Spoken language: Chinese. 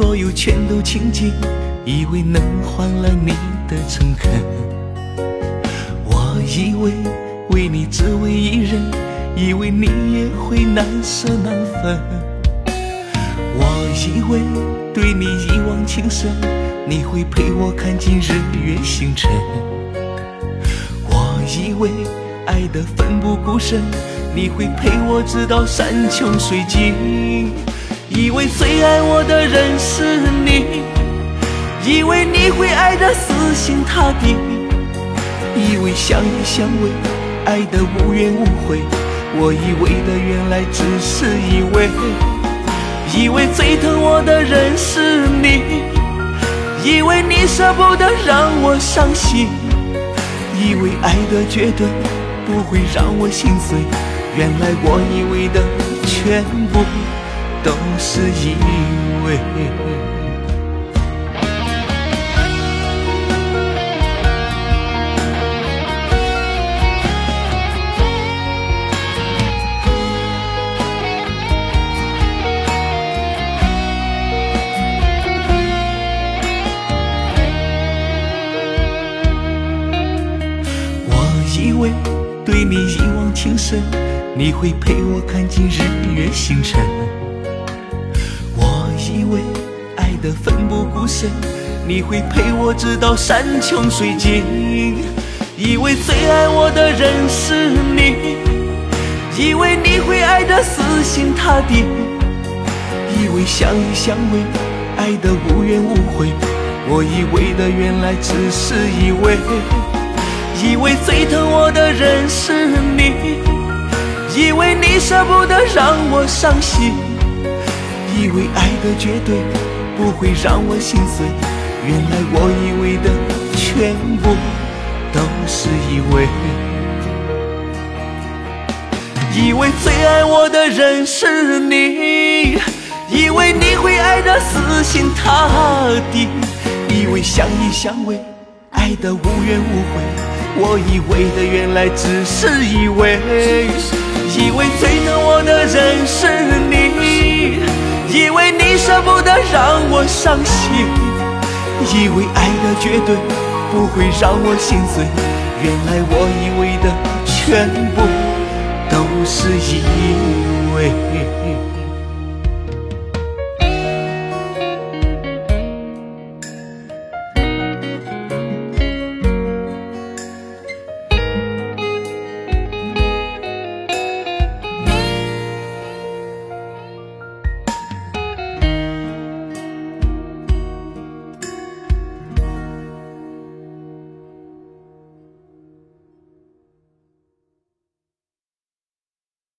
所有全都倾尽，以为能换来你的诚恳。我以为为你只为一人，以为你也会难舍难分。我以为对你一往情深，你会陪我看尽日月星辰。我以为爱的奋不顾身，你会陪我直到山穷水尽。以为最爱我的人是你，以为你会爱得死心塌地，以为相依相偎，爱得无怨无悔。我以为的原来只是以为，以为最疼我的人是你，以为你舍不得让我伤心，以为爱的绝对不会让我心碎。原来我以为的全部。都是以为，我以为对你一往情深，你会陪我看尽日月星辰。你会陪我直到山穷水尽。以为最爱我的人是你，以为你会爱得死心塌地。以为相依相偎，爱得无怨无悔。我以为的原来只是以为，以为最疼我的人是你，以为你舍不得让我伤心。以为爱的绝对不会让我心碎，原来我以为的全部都是以为。以为最爱我的人是你，以为你会爱得死心塌地，以为相依相偎，爱得无怨无悔。我以为的原来只是以为，以为最疼我的人是你。以为不得让我伤心，以为爱的绝对不会让我心碎，原来我以为的全部都是以为。